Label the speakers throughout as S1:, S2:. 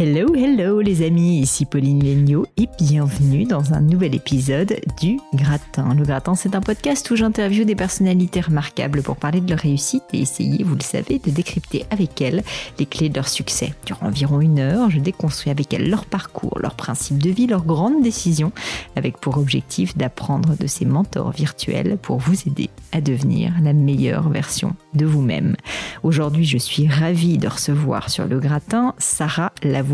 S1: Hello, hello les amis, ici Pauline Legnaud et bienvenue dans un nouvel épisode du Gratin. Le Gratin, c'est un podcast où j'interviewe des personnalités remarquables pour parler de leur réussite et essayer, vous le savez, de décrypter avec elles les clés de leur succès. Durant environ une heure, je déconstruis avec elles leur parcours, leurs principes de vie, leurs grandes décisions, avec pour objectif d'apprendre de ces mentors virtuels pour vous aider à devenir la meilleure version de vous-même. Aujourd'hui, je suis ravie de recevoir sur le Gratin Sarah Lavoie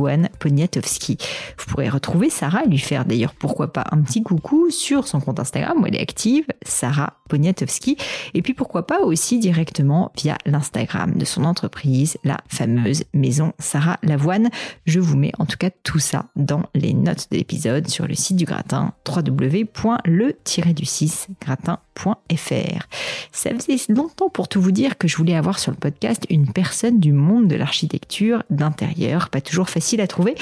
S1: Vous pourrez retrouver Sarah et lui faire d'ailleurs pourquoi pas un petit coucou sur son compte Instagram où elle est active, Sarah Poniatowski. Et puis pourquoi pas aussi directement via l'Instagram de son entreprise, la fameuse maison Sarah Lavoine. Je vous mets en tout cas tout ça dans les notes de l'épisode sur le site du gratin www.le-du6 gratin.fr. Ça faisait longtemps pour tout vous dire que je voulais avoir sur le podcast une personne du monde de l'architecture d'intérieur, pas toujours facile à trouver.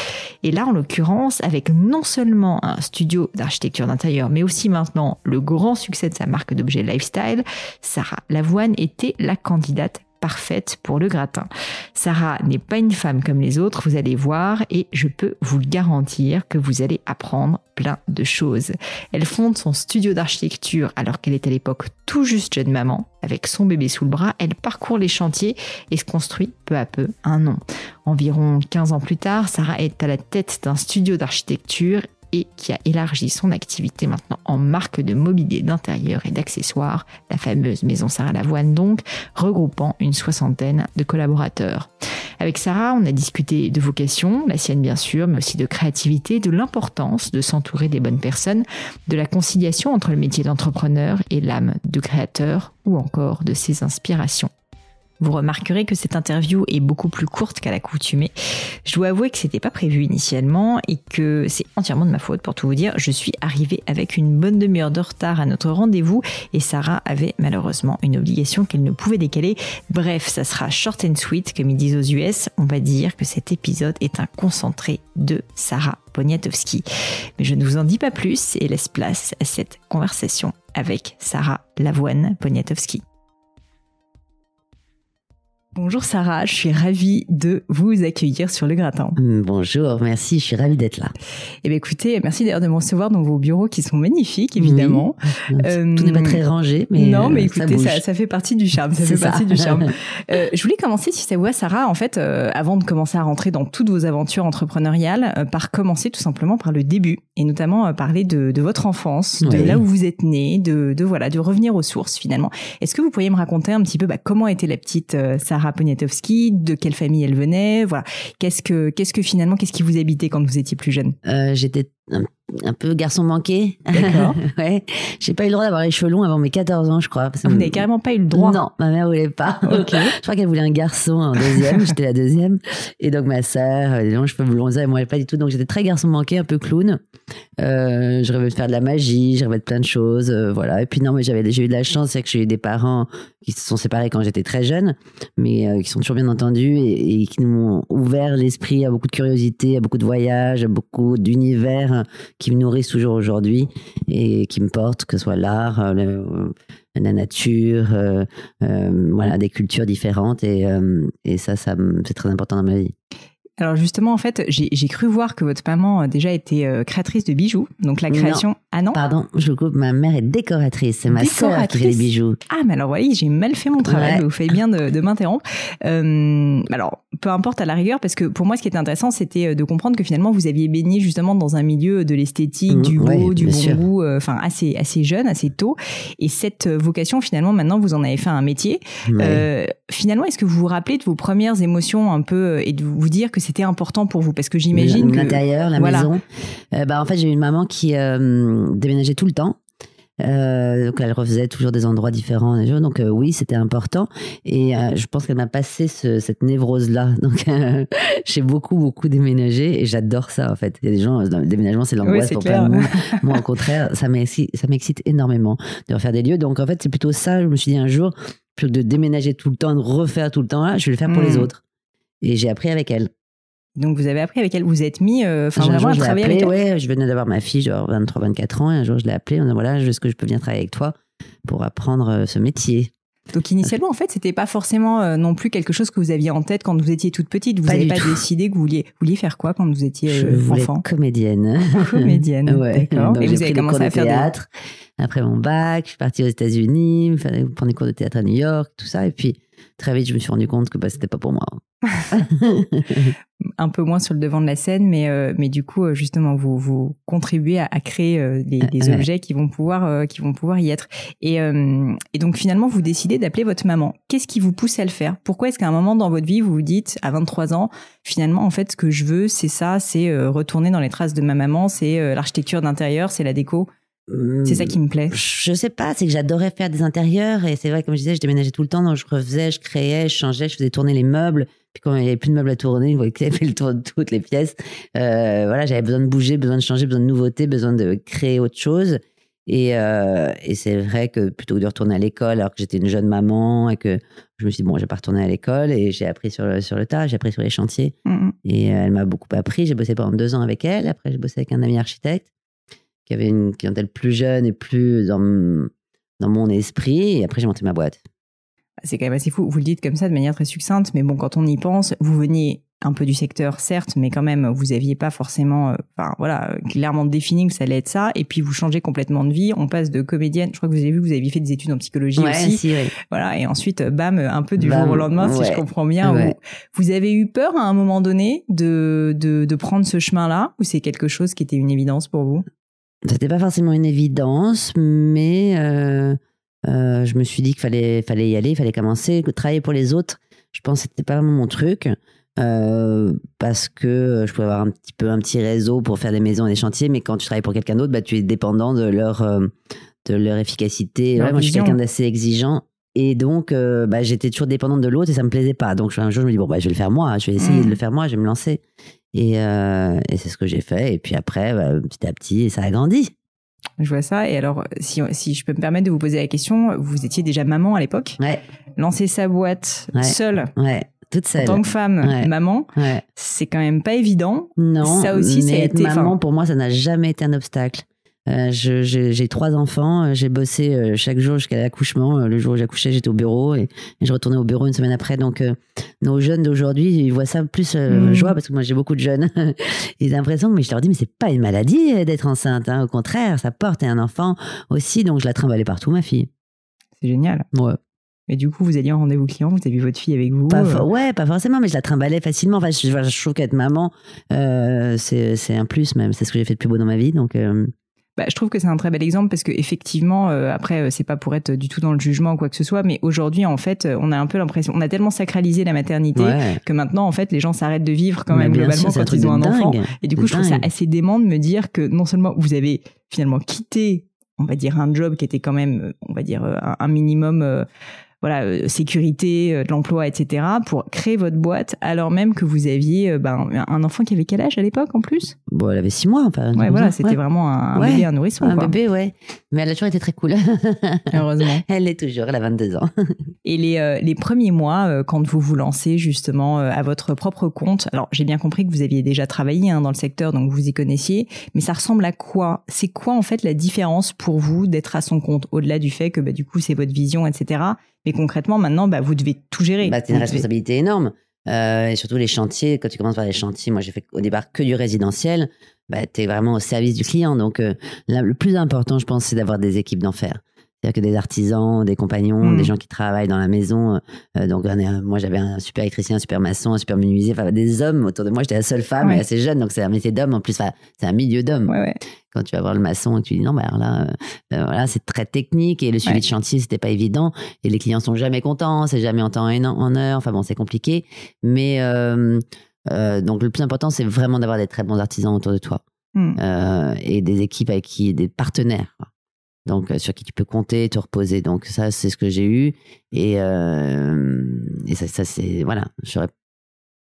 S1: Et là, en l'occurrence, avec non seulement un studio d'architecture d'intérieur, mais aussi maintenant le grand succès de sa marque d'objets lifestyle, Sarah Lavoine était la candidate parfaite pour le gratin. Sarah n'est pas une femme comme les autres, vous allez voir, et je peux vous garantir que vous allez apprendre plein de choses. Elle fonde son studio d'architecture alors qu'elle est à l'époque tout juste jeune maman. Avec son bébé sous le bras, elle parcourt les chantiers et se construit peu à peu un nom. Environ 15 ans plus tard, Sarah est à la tête d'un studio d'architecture et qui a élargi son activité maintenant en marque de mobilier d'intérieur et d'accessoires, la fameuse maison Sarah Lavoine donc, regroupant une soixantaine de collaborateurs. Avec Sarah, on a discuté de vocation, la sienne bien sûr, mais aussi de créativité, de l'importance de s'entourer des bonnes personnes, de la conciliation entre le métier d'entrepreneur et l'âme de créateur, ou encore de ses inspirations. Vous remarquerez que cette interview est beaucoup plus courte qu'à l'accoutumée. Je dois avouer que c'était pas prévu initialement et que c'est entièrement de ma faute pour tout vous dire. Je suis arrivée avec une bonne demi-heure de retard à notre rendez-vous et Sarah avait malheureusement une obligation qu'elle ne pouvait décaler. Bref, ça sera short and sweet comme ils disent aux US. On va dire que cet épisode est un concentré de Sarah Poniatowski. Mais je ne vous en dis pas plus et laisse place à cette conversation avec Sarah Lavoine Poniatowski. Bonjour Sarah, je suis ravie de vous accueillir sur le gratin.
S2: Mm, bonjour, merci, je suis ravie d'être là.
S1: Eh bien écoutez, merci d'ailleurs de me recevoir dans vos bureaux qui sont magnifiques évidemment.
S2: Euh, Tout n'est pas très rangé, mais
S1: non, mais euh, écoutez, ça, ça, fait partie du charme. Ça fait partie du charme. euh, je voulais commencer, si ça vous va, Sarah, en fait, euh, avant de commencer à rentrer dans toutes vos aventures entrepreneuriales, euh, par commencer tout simplement par le début et notamment parler de, de, votre enfance, de là où vous êtes né, de, de, voilà, de revenir aux sources finalement. Est-ce que vous pourriez me raconter un petit peu bah, comment était la petite Sarah? Sarah Poniatowski, de quelle famille elle venait, voilà. Qu'est-ce que, qu'est-ce que finalement, qu'est-ce qui vous habitait quand vous étiez plus jeune?
S2: Euh, J'étais un, peu garçon manqué.
S1: D'accord.
S2: ouais. J'ai pas eu le droit d'avoir les cheveux longs avant mes 14 ans, je crois.
S1: vous n'avez carrément pas eu le droit
S2: Non, ma mère voulait pas.
S1: Ok.
S2: je crois qu'elle voulait un garçon en deuxième. j'étais la deuxième. Et donc ma sœur, les longs cheveux blonds, et moi pas du tout. Donc j'étais très garçon manqué, un peu clown. Euh, je rêvais de faire de la magie, je rêvais de plein de choses, euh, voilà. Et puis non, mais j'avais j'ai eu de la chance, c'est que j'ai eu des parents qui se sont séparés quand j'étais très jeune, mais euh, qui sont toujours bien entendus et, et qui nous ont ouvert l'esprit à beaucoup de curiosité, à beaucoup de voyages, à beaucoup d'univers qui me nourrissent toujours aujourd'hui et qui me portent, que ce soit l'art, euh, la nature, euh, euh, voilà, des cultures différentes et, ça c'est très important dans ma vie.
S1: Alors justement, en fait, j'ai cru voir que votre maman a déjà été euh, créatrice de bijoux. Donc la création... Ah non?
S2: Pardon, je coupe, ma mère est décoratrice. C'est ma sœur qui fait les bijoux.
S1: Ah, mais alors oui, j'ai mal fait mon travail. Vous faites bien de, de m'interrompre. Euh, alors, peu importe à la rigueur, parce que pour moi, ce qui était intéressant, c'était euh, de comprendre que finalement, vous aviez baigné justement dans un milieu de l'esthétique, mmh, du beau, du bon goût, euh, enfin assez assez jeune, assez tôt. Et cette vocation, finalement, maintenant, vous en avez fait un métier. finalement, est-ce que vous vous rappelez de vos premières émotions un peu et de vous dire que c'était important pour vous Parce que j'imagine que
S2: l'intérieur, la maison. bah en fait, j'ai une maman qui déménageait tout le temps. Euh, donc elle refaisait toujours des endroits différents. Donc euh, oui, c'était important. Et euh, je pense qu'elle m'a passé cette névrose-là. Donc j'ai beaucoup, beaucoup déménagé et j'adore ça en fait. Il y a des gens, le déménagement c'est l'angoisse pour plein de monde. Moi au contraire, ça m'excite énormément de refaire des lieux. Donc en fait c'est plutôt ça. Je me suis dit un jour, plutôt que de déménager tout le temps, de refaire tout le temps là, je vais le faire pour les hmm. autres. Et j'ai appris avec elle.
S1: Donc vous avez appris avec elle, vous êtes mis, euh, enfin vraiment à travailler avec elle.
S2: Ouais, je venais d'avoir ma fille, genre 23-24 ans, et un jour je l'ai appelée, on a voilà, est-ce que je peux venir travailler avec toi pour apprendre euh, ce métier
S1: donc initialement, en fait, c'était pas forcément euh, non plus quelque chose que vous aviez en tête quand vous étiez toute petite. Vous n'avez pas, décidé que vous vouliez, vouliez faire quoi quand vous étiez je enfant?
S2: Comédienne.
S1: Comédienne. ouais. D'accord. Et vous avez commencé à faire
S2: théâtre. Après mon bac, je suis partie aux États-Unis, prendre des cours de théâtre à New York, tout ça. Et puis très vite, je me suis rendu compte que bah, c'était pas pour moi.
S1: un peu moins sur le devant de la scène, mais euh, mais du coup euh, justement vous vous contribuez à, créer euh, des, objets qui vont pouvoir qui vont pouvoir y être. Et, et donc finalement vous décidez d'appeler votre maman. Qu'est-ce qui vous pousse à le faire? Pourquoi est-ce qu'à un moment dans votre vie vous vous dites à 23 ans finalement en fait ce que je veux c'est ça, c'est retourner dans les traces de ma maman, c'est l'architecture d'intérieur, c'est la déco? C'est ça qui me plaît.
S2: Je sais pas, c'est que j'adorais faire des intérieurs et c'est vrai, comme je disais, je déménageais tout le temps, donc je refaisais, je créais, je changeais, je faisais tourner les meubles. Puis quand il n'y avait plus de meubles à tourner, une fois qu'il avait fait le tour de toutes les pièces, euh, voilà, j'avais besoin de bouger, besoin de changer, besoin de nouveautés, besoin de créer autre chose. Et, euh, et c'est vrai que plutôt que de retourner à l'école, alors que j'étais une jeune maman et que je me suis dit, bon, je vais pas retourner à l'école et j'ai appris sur le, sur le tas, j'ai appris sur les chantiers. Mmh et euh, elle m'a beaucoup appris. J'ai bossé pendant deux ans avec elle. Après, j'ai bossé avec un ami architecte qui avait une clientèle plus jeune et plus dans, dans mon esprit. Et après, j'ai monté ma boîte.
S1: C'est quand même assez fou. Vous le dites comme ça de manière très succincte, mais bon, quand on y pense, vous veniez un peu du secteur, certes, mais quand même, vous aviez pas forcément, euh, enfin voilà, clairement défini que ça allait être ça. Et puis vous changez complètement de vie. On passe de comédienne. Je crois que vous avez vu, vous aviez fait des études en psychologie aussi. Voilà. Et ensuite, bam, un peu du jour au lendemain, si je comprends bien. Vous, vous, avez eu peur à un moment donné de de, de prendre ce chemin-là, ou c'est quelque chose qui était une évidence pour vous?
S2: C'était pas forcément une évidence, mais euh, euh, je me suis dit qu'il fallait, fallait y aller, il fallait commencer. Travailler pour les autres, je pense que c'était pas vraiment mon truc. Euh, parce que je pouvais avoir un petit peu un petit réseau pour faire des maisons et des chantiers, mais quand tu travailles pour quelqu'un d'autre, bah, tu es dépendant de leur, de leur efficacité. moi, je suis quelqu'un d'assez exigeant. Et donc, bah, j'étais toujours dépendante de l'autre et ça me plaisait pas. Donc, un jour, je me dis, bon, bah, je vais le faire moi, je vais essayer de mmh. le faire moi, je vais me lancer. Et, et c'est ce que j'ai fait. Et puis après, bah, petit à petit, ça a grandi.
S1: Je vois ça. Et alors, si, si je peux me permettre de vous poser la question, vous étiez déjà maman à l'époque?
S2: Ouais.
S1: Lancer sa boîte seule.
S2: Ouais. Toute seule.
S1: En tant que femme, maman, c'est quand même pas évident.
S2: Non. Ça aussi, c'est être maman, pour moi, ça n'a jamais été un obstacle. Euh, j'ai trois enfants, euh, j'ai bossé euh, chaque jour jusqu'à l'accouchement. Le jour où j'accouchais, j'étais au bureau et, je retournais au bureau une semaine après. Donc, nos jeunes d'aujourd'hui, ils voient ça plus mmh. joie parce que moi j'ai beaucoup de jeunes. ils ont l'impression, mais je leur dis, mais c'est pas une maladie d'être enceinte. Hein. Au contraire, ça porte un enfant aussi. Donc, je la trimballais partout, ma fille.
S1: C'est génial.
S2: Ouais.
S1: Et du coup, vous alliez en rendez-vous client, vous avez vu votre fille avec vous
S2: pas Ouais, pas forcément, mais je la trimballais facilement. Enfin, je, je trouve qu'être maman, c'est un plus même. C'est ce que j'ai fait de plus beau dans ma vie. Donc,
S1: bah, je trouve que c'est un très bel exemple parce que effectivement, euh, après, euh, c'est pas pour être du tout dans le jugement ou quoi que ce soit, mais aujourd'hui, en fait, euh, on a un peu l'impression, on a tellement sacralisé la maternité que maintenant, en fait, les gens s'arrêtent de vivre quand même globalement quand ils ont un enfant. Et du coup, je trouve ça assez dément de me dire que non seulement vous avez finalement quitté, on va dire, un job qui était quand même, on va dire, un, minimum voilà, euh, sécurité euh, de l'emploi, etc., pour créer votre boîte, alors même que vous aviez euh, ben, un enfant qui avait quel âge à l'époque en plus?
S2: Bon, elle avait six mois. Enfin,
S1: ouais, voilà, c'était vraiment un, bébé, un nourrisson.
S2: Un bébé, ouais. Mais elle a toujours été très cool.
S1: Heureusement.
S2: elle l'est toujours, elle a 22 ans.
S1: Et les, les premiers mois, quand vous vous lancez justement à votre propre compte, alors j'ai bien compris que vous aviez déjà travaillé hein, dans le secteur, donc vous y connaissiez, mais ça ressemble à quoi? C'est quoi en fait la différence pour vous d'être à son compte, au-delà du fait que bah, du coup c'est votre vision, etc. Mais concrètement, maintenant, bah, vous devez tout gérer.
S2: Bah, c'est une responsabilité énorme. Euh, et surtout les chantiers, quand tu commences par les chantiers, moi j'ai fait au départ que du résidentiel, bah, tu es vraiment au service du client. Donc euh, là, le plus important, je pense, c'est d'avoir des équipes d'enfer. C'est-à-dire que des artisans, des compagnons, des gens qui travaillent dans la maison. euh, donc, on est un- moi, j'avais un super électricien, un super maçon, un super menuisier, enfin, des hommes autour de moi. J'étais la seule femme
S1: Ouais.
S2: et assez jeune, donc c'est un métier d'homme. En plus, enfin, c'est un milieu d'hommes.
S1: Ouais, ouais.
S2: Quand tu vas voir le maçon et que tu dis non, bah alors là, euh, euh, voilà, c'est très technique et le suivi de chantier, c'était pas évident. Et les clients sont jamais contents, c'est jamais en temps et en heure. Enfin bon, c'est compliqué. Mais euh, euh, donc, le plus important, c'est vraiment d'avoir des très bons artisans autour de toi
S1: Mm.
S2: euh, et des équipes avec qui, des partenaires. Donc euh, sur qui tu peux compter, te reposer. Donc ça, c'est ce que j'ai eu et euh, et ça, ça c'est voilà,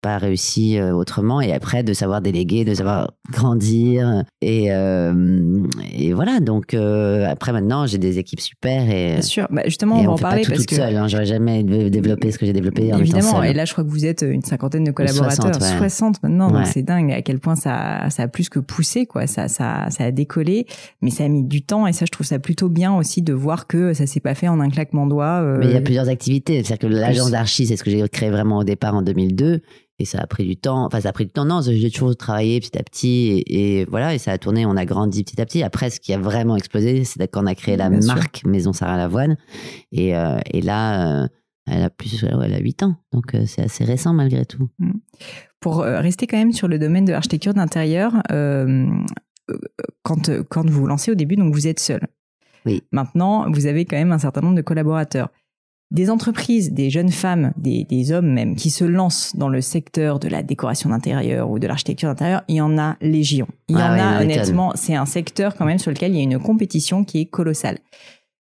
S2: pas réussi euh, autrement. Et après, de savoir déléguer, de savoir grandir et euh, et voilà. Donc euh, après, maintenant, j'ai des équipes super et
S1: Bien sûr. Bah, justement, on va
S2: on
S1: en
S2: fait pas
S1: parler
S2: tout
S1: parce
S2: toute
S1: que.
S2: seule. Hein. J'aurais jamais dé- développé ce que j'ai développé en
S1: Évidemment,
S2: seule.
S1: et là je crois que vous êtes une cinquantaine de collaborateurs,
S2: 60, ouais.
S1: 60 maintenant, donc c'est dingue à quel point ça, ça a plus que poussé, quoi. Ça, ça, ça a décollé, mais ça a mis du temps et ça je trouve ça plutôt bien aussi de voir que ça s'est pas fait en un claquement de doigts. euh,
S2: Mais il y a plusieurs activités. C'est-à-dire que l'agence d'archi, c'est ce que j'ai créé vraiment au départ en 2002. Et ça a pris du temps. Enfin, ça a pris du temps. Non, j'ai toujours travaillé petit à petit. Et, et voilà, et ça a tourné. On a grandi petit à petit. Après, ce qui a vraiment explosé, c'est quand on a créé la
S1: Bien sûr.
S2: marque Maison Sarah Lavoine. Et, euh, et là, euh, elle a plus, elle a 8 ans. Donc, euh, c'est assez récent malgré tout.
S1: Pour euh, rester quand même sur le domaine de l'architecture d'intérieur, quand, quand vous vous lancez au début, donc vous êtes seul.
S2: Oui.
S1: Maintenant, vous avez quand même un certain nombre de collaborateurs. Des entreprises, des jeunes femmes, des, des hommes même, qui se lancent dans le secteur de la décoration d'intérieur ou de l'architecture d'intérieur, il y en a légion. Il y
S2: Ah
S1: en a, honnêtement, c'est un secteur quand même sur lequel il y a une compétition qui est colossale.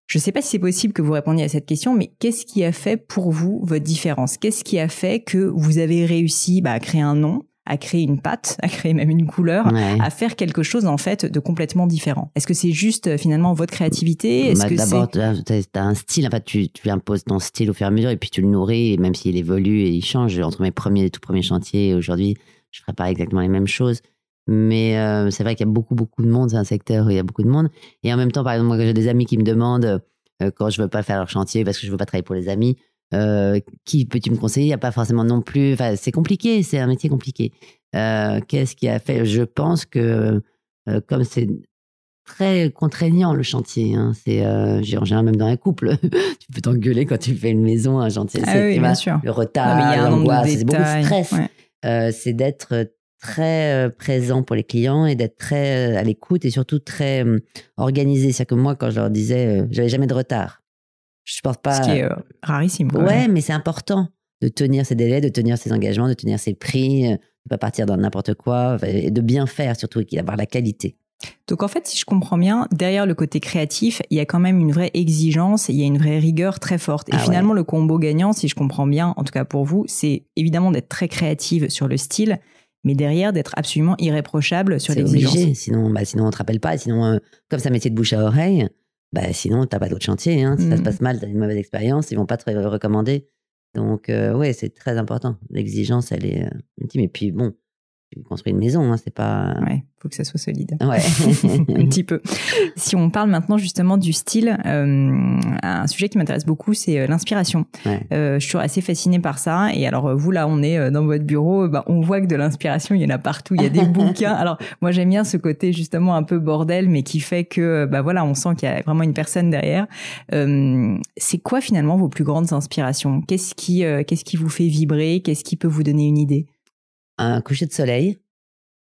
S1: Je ne sais pas si c'est possible que vous répondiez à cette question, mais qu'est-ce qui a fait pour vous votre différence? Qu'est-ce qui a fait que vous avez réussi bah, à créer un nom, à créer une patte, à créer même une couleur,
S2: Ouais.
S1: à faire quelque chose en fait de complètement différent Est-ce que c'est juste euh, finalement votre créativité? Est-ce
S2: Bah,
S1: que
S2: D'abord, tu as, un style, en fait, tu, tu imposes ton style au fur et à mesure et puis tu le nourris, et même s'il évolue et il change. Entre mes premiers et tout premiers chantiers aujourd'hui, je ferai pas exactement les mêmes choses. Mais euh, c'est vrai qu'il y a beaucoup, beaucoup de monde. C'est un secteur où il y a beaucoup de monde. Et en même temps, par exemple, moi, j'ai des amis qui me demandent, euh, quand je veux pas faire leur chantier parce que je veux pas travailler pour les amis, euh, qui peux-tu me conseiller? Il n'y a pas forcément non plus. Enfin, c'est compliqué, c'est un métier compliqué. Euh, Qu'est-ce qui a fait? Je pense que, euh, comme c'est très contraignant le chantier. Hein. C'est j'ai- en général même dans un couple, tu peux t'engueuler quand tu fais une maison, un chantier.
S1: Ah
S2: c'est-
S1: oui, bien
S2: vois,
S1: sûr.
S2: Le retard, l'angoisse, c'est beaucoup de stress.
S1: Ouais.
S2: C'est d'être très présent pour les clients et d'être très à l'écoute et surtout très euh, organisé. C'est-à-dire que moi, quand je leur disais, j'avais jamais de retard. Je supporte pas.
S1: Ce qui est euh, rarissime. quoi.
S2: Ouais, mais c'est important de tenir ses délais, de tenir ses engagements, de tenir ses prix, euh, de pas partir dans n'importe quoi et de bien faire surtout et d'avoir la qualité.
S1: Donc en fait, si je comprends bien, derrière le côté créatif, il y a quand même une vraie exigence, il y a une vraie rigueur très forte. Et
S2: Ah
S1: finalement, le combo gagnant, si je comprends bien, en tout cas pour vous, c'est évidemment d'être très créative sur le style, mais derrière d'être absolument irréprochable sur l'exigence.
S2: sinon, bah, sinon on te rappelle pas. Sinon, euh, comme un métier de bouche à oreille, bah, sinon t'as pas d'autre chantier. Hein. Si ça se passe mal, t'as une mauvaise expérience, ils vont pas te re- recommander. Donc euh, ouais, c'est très important. L'exigence, elle est euh, ultime. Et puis bon, tu construis une maison, hein, c'est pas.
S1: Ouais, faut que ça soit solide.
S2: Ouais.
S1: un petit peu. Si on parle maintenant justement du style, euh, un sujet qui m'intéresse beaucoup, c'est euh, l'inspiration.
S2: Ouais.
S1: Euh, je suis assez fascinée par ça. Et alors, vous, là, on est dans votre bureau, bah, on voit que de l'inspiration, il y en a partout. Il y a des bouquins. Alors, moi, j'aime bien ce côté justement un peu bordel, mais qui fait que, bah voilà, on sent qu'il y a vraiment une personne derrière. Euh, c'est quoi finalement vos plus grandes inspirations? Qu'est-ce qui, qu'est-ce qui vous fait vibrer? Qu'est-ce qui peut vous donner une idée?
S2: Un coucher de soleil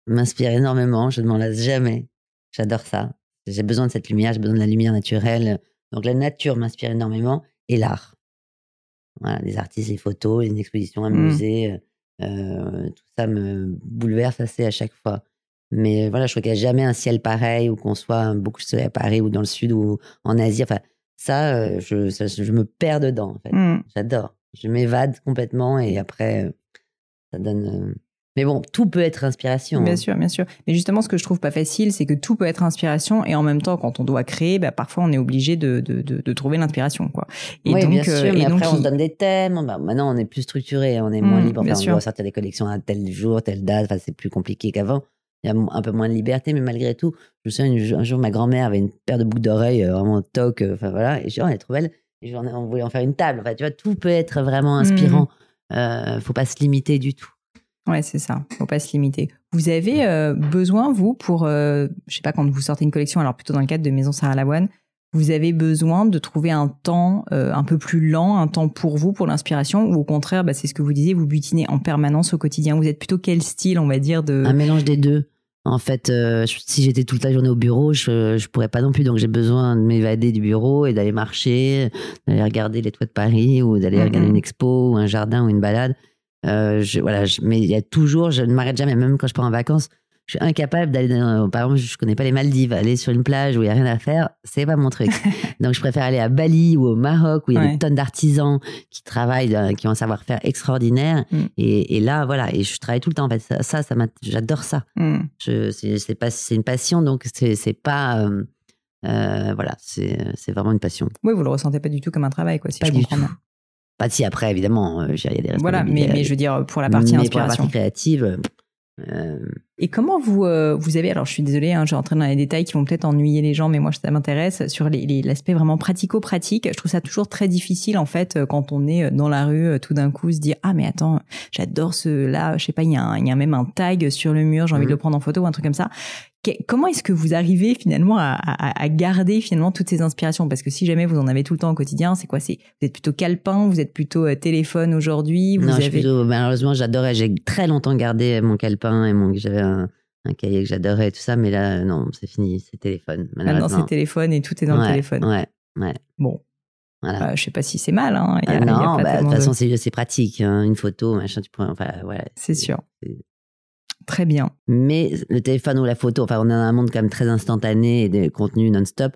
S2: m'inspire énormément. Je ne m'en lasse jamais. J'adore ça. J'ai besoin de cette lumière. J'ai besoin de la lumière naturelle. Donc la nature m'inspire énormément et l'art. Voilà, les artistes, les photos, une exposition, un
S1: Mm.
S2: musée, euh, euh, tout ça me bouleverse assez à chaque fois. Mais voilà, je crois qu'il n'y a jamais un ciel pareil ou qu'on soit un beaucoup de soleil à Paris ou dans le sud ou en Asie. Enfin, ça, euh, je, ça, je me perds dedans. En fait.
S1: Hmm.
S2: J'adore. Je m'évade complètement et après, ça donne. Mais bon, tout peut être inspiration.
S1: Bien
S2: hein.
S1: sûr, bien sûr. Mais justement, ce que je trouve pas facile, c'est que tout peut être inspiration et en même temps, quand on doit créer, bah, parfois on est obligé de, de, de, de trouver l'inspiration, quoi. Et
S2: oui,
S1: donc,
S2: bien sûr,
S1: euh,
S2: mais
S1: et donc,
S2: après, on se donne des thèmes. Bah, maintenant, on est plus structuré, on est moins
S1: Mm,
S2: libre.
S1: bien
S2: Enfin, on
S1: sûr.
S2: doit sortir des collections à tel jour, telle date. Enfin, c'est plus compliqué qu'avant. Il y a un peu moins de liberté, mais malgré tout, je me souviens, un jour, ma grand-mère avait une paire de boucles d'oreilles euh, vraiment toc. euh, Enfin, voilà. Et oh, elle est trop belle. Et ai- on voulait en faire une table. Enfin, tu vois, tout peut être vraiment inspirant. euh, faut pas se limiter du tout.
S1: Ouais, c'est ça. Faut pas se limiter. Vous avez euh, besoin, vous, pour, euh, je sais pas, quand vous sortez une collection, alors plutôt dans le cadre de Maison Sarah Lavoine, vous avez besoin de trouver un temps euh, un peu plus lent, un temps pour vous, pour l'inspiration, ou au contraire, bah, c'est ce que vous disiez, vous butinez en permanence au quotidien. Vous êtes plutôt quel style, on va dire, de...
S2: Un mélange des deux. En fait, euh, si j'étais toute la journée au bureau, je, je pourrais pas non plus. Donc j'ai besoin de m'évader du bureau et d'aller marcher, d'aller regarder les toits de Paris ou d'aller
S1: Mhm.
S2: regarder une expo ou un jardin ou une balade. Euh, je, voilà, je- mais il y a toujours, je ne m'arrête jamais, même quand je pars en vacances. Je suis incapable d'aller, dans- par exemple, je connais pas les Maldives, aller sur une plage où il y a rien à faire, c'est pas mon truc. Donc je préfère aller à Bali ou au Maroc où il y a
S1: Ouais.
S2: des tonnes d'artisans qui travaillent, euh, qui ont un savoir-faire extraordinaire.
S1: Mm.
S2: Et, et là, voilà, et je travaille tout le temps. En fait, ça, ça, j'adore ça. Je, c'est, c'est pas, c'est une passion, donc c'est, c'est pas, euh, euh, voilà, c'est, c'est vraiment une passion.
S1: Oui, vous le ressentez pas du tout comme un travail, quoi, si
S2: Pas
S1: je
S2: du
S1: comprends
S2: tout.
S1: bien.
S2: Pas si après, évidemment, euh, il y a des
S1: Voilà, mais, je veux dire, pour la partie
S2: mais pour la
S1: inspiration.
S2: partie créative, euh,
S1: Et comment vous euh, vous avez alors je suis désolée, hein, je vais rentrer dans les détails qui vont peut-être ennuyer les gens, mais moi ça m'intéresse sur l'aspect vraiment pratico-pratique. Je trouve ça toujours très difficile en fait euh, quand on est euh, dans la rue, euh, tout d'un coup se dire ah mais attends, j'adore ce là, je sais pas, il y y a même un tag sur le mur, j'ai envie de
S2: Mhm.
S1: le prendre en photo ou un truc comme ça. Comment est-ce que vous arrivez finalement à, à- à garder finalement toutes ces inspirations? Parce que si jamais vous en avez tout le temps au quotidien, c'est quoi? C'est vous êtes plutôt calepin, vous êtes plutôt euh, téléphone aujourd'hui, vous
S2: non,
S1: avez
S2: plutôt, malheureusement, j'adorais, j'ai très longtemps gardé mon calepin et mon, j'avais un, un cahier que j'adorais et tout ça, mais là, non, c'est fini, c'est téléphone,
S1: maintenant
S2: malheureusement.
S1: c'est téléphone et tout est dans
S2: ouais,
S1: le téléphone.
S2: Ouais, ouais.
S1: Bon,
S2: Voilà.
S1: Euh, je sais pas si c'est mal. Hein. Y a-
S2: Ah
S1: il y a
S2: non,
S1: pas
S2: bah, de toute
S1: de-
S2: façon, c'est, c'est pratique, hein, une photo, machin, tu pourrais, enfin, ouais.
S1: C'est sûr. Très bien.
S2: Mais le téléphone ou la photo, enfin, on est dans un monde quand même très instantané et des contenus non-stop.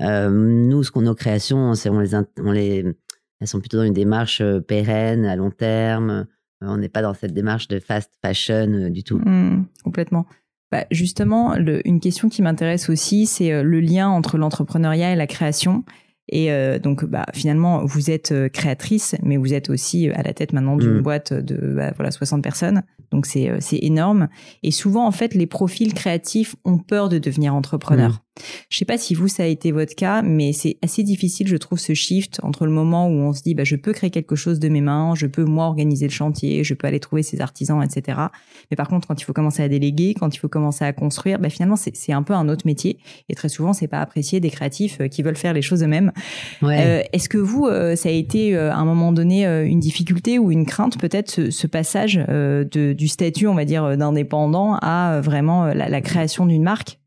S2: Euh, nous, ce qu'on nos créations, on les, on les, elles sont plutôt dans une démarche euh, pérenne, à long terme. Euh, on n'est pas dans cette démarche de fast fashion du tout.
S1: Hmm, complètement. Bah, justement, le- une question qui m'intéresse aussi, c'est le lien entre l'entrepreneuriat et la création. Et euh, donc, bah, finalement, vous êtes euh, créatrice, mais vous êtes aussi euh, à la tête maintenant d'une
S2: Mm.
S1: boîte de bah, voilà 60 personnes. Donc, c'est euh, c'est énorme. Et souvent, en fait, les profils créatifs ont peur de devenir entrepreneurs. Je sais pas si vous, ça a été votre cas, mais c'est assez difficile, je trouve, ce shift entre le moment où on se dit, bah, je peux créer quelque chose de mes mains, je peux, moi, organiser le chantier, je peux aller trouver ces artisans, etc. Mais par contre, quand il faut commencer à déléguer, quand il faut commencer à construire, bah, finalement, c'est un peu un autre métier. Et très souvent, c'est pas apprécié des créatifs euh, qui veulent faire les choses eux-mêmes.
S2: Ouais.
S1: Euh, Est-ce que vous, euh, ça a été euh, à un moment donné euh, une difficulté ou une crainte, peut-être, ce, ce passage euh, de, du statut, on va dire, d'indépendant à vraiment la, la création d'une marque?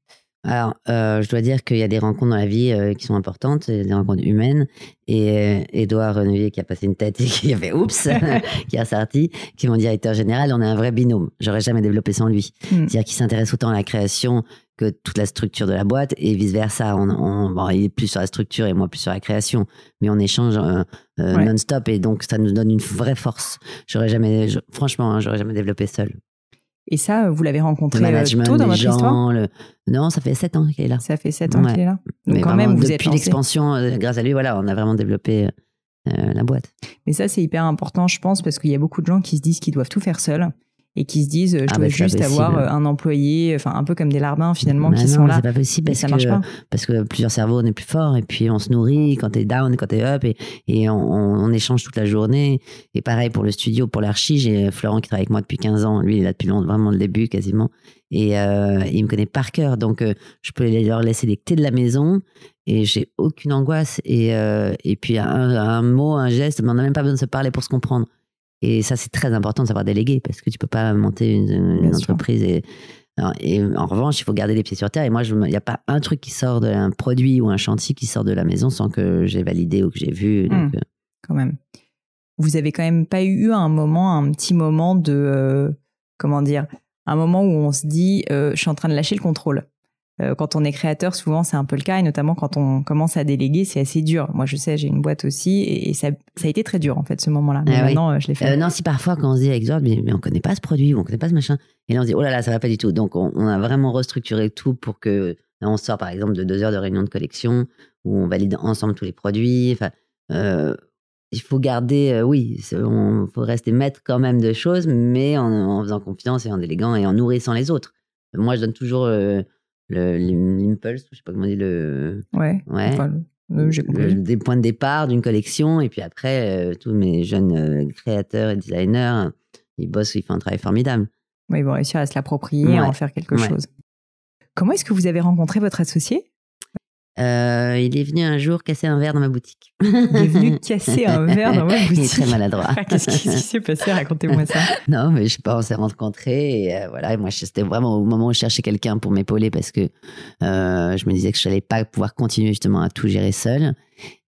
S2: Alors, euh, je dois dire qu'il y a des rencontres dans la vie euh, qui sont importantes, des rencontres humaines. Et euh, Édouard Renevier, qui a passé une tête et qui a fait oups, qui a sorti, qui est mon directeur général, on est un vrai binôme. J'aurais jamais développé sans lui.
S1: Hmm.
S2: C'est-à-dire qu'il s'intéresse autant à la création que toute la structure de la boîte et vice versa. On, on- bon, il est plus sur la structure et moi plus sur la création, mais on échange euh, euh,
S1: Ouais.
S2: non-stop et donc ça nous donne une vraie force. J'aurais jamais, je- franchement, hein, j'aurais jamais développé seul.
S1: Et ça, vous l'avez rencontré euh, tôt dans votre histoire
S2: le... non, ça fait sept ans qu'il est là.
S1: Ça fait sept ans
S2: Ouais.
S1: qu'il est là. Donc
S2: Mais
S1: quand
S2: vraiment,
S1: même, vous êtes
S2: depuis l'expansion, euh, grâce à lui, voilà, on a vraiment développé euh, la boîte.
S1: Mais ça, c'est hyper important, je pense, parce qu'il y a beaucoup de gens qui se disent qu'ils doivent tout faire seuls et qui se disent, je
S2: Ah
S1: dois
S2: bah,
S1: juste avoir euh, un employé, enfin un peu comme des larbins finalement
S2: Bah
S1: qui
S2: non,
S1: sont là.
S2: C'est pas possible parce
S1: ça
S2: que,
S1: marche pas.
S2: parce que plusieurs cerveaux, on est plus fort et puis on se nourrit quand t'es down, quand t'es up et, et on, on échange toute la journée. Et pareil pour le studio, pour l'archi, j'ai Florent qui travaille avec moi depuis 15 ans. Lui, il est là depuis vraiment le début quasiment. Et euh, il me connaît par cœur. Donc, euh, je peux leur laisser les clés de la maison et j'ai aucune angoisse. Et, euh, et puis, un, un mot, un geste, mais on n'a même pas besoin de se parler pour se comprendre. Et ça, c'est très important de savoir déléguer parce que tu peux pas monter une, entreprise et, en revanche, il faut garder les pieds sur terre. Et moi, il n'y a pas un truc qui sort d'un produit ou un chantier qui sort de la maison sans que j'ai validé ou que j'ai vu. Donc,
S1: Hmm.
S2: euh,
S1: quand même. Vous avez quand même pas eu un moment, un petit moment de, euh, comment dire, un moment où on se dit, euh, je suis en train de lâcher le contrôle. Euh, quand on est créateur, souvent c'est un peu le cas, et notamment quand on commence à déléguer, c'est assez dur. Moi, je sais, j'ai une boîte aussi, et, ça, ça a été très dur en fait ce moment-là. Mais
S2: Ah oui.
S1: maintenant, euh, je l'ai fait.
S2: Euh, non, si parfois, quand on se dit avec Zord, mais, mais on connaît pas ce produit, ou on connaît pas ce machin, et là on se dit, oh là là, ça va pas du tout. Donc, on, on a vraiment restructuré tout pour que, là, on sort par exemple de deux heures de réunion de collection, où on valide ensemble tous les produits. Enfin, euh, il faut garder, euh, oui, on faut rester maître quand même de choses, mais en, en faisant confiance et en déléguant et en nourrissant les autres. Moi, je donne toujours l'impulse, je sais pas comment dit, le,
S1: ouais.
S2: ouais.
S1: Enfin,
S2: le- des points de départ d'une collection. Et puis après, euh, tous mes jeunes euh, créateurs et designers, ils bossent, ils font un travail formidable.
S1: Ouais, ils vont réussir à se l'approprier,
S2: Ouais.
S1: à en faire quelque
S2: Ouais.
S1: chose. Comment est-ce que vous avez rencontré votre associé?
S2: Euh, il est venu un jour casser un verre dans ma boutique.
S1: Il est venu casser un verre dans votre
S2: Il est
S1: boutique.
S2: très maladroit.
S1: Ah, Qu'est-ce qui s'est passé? Racontez-moi ça.
S2: Non, mais je sais pas, on s'est rencontrés et euh, voilà. Et moi, c'était vraiment au moment où je cherchais quelqu'un pour m'épauler parce que euh, je me disais que je n'allais pas pouvoir continuer justement à tout gérer seul.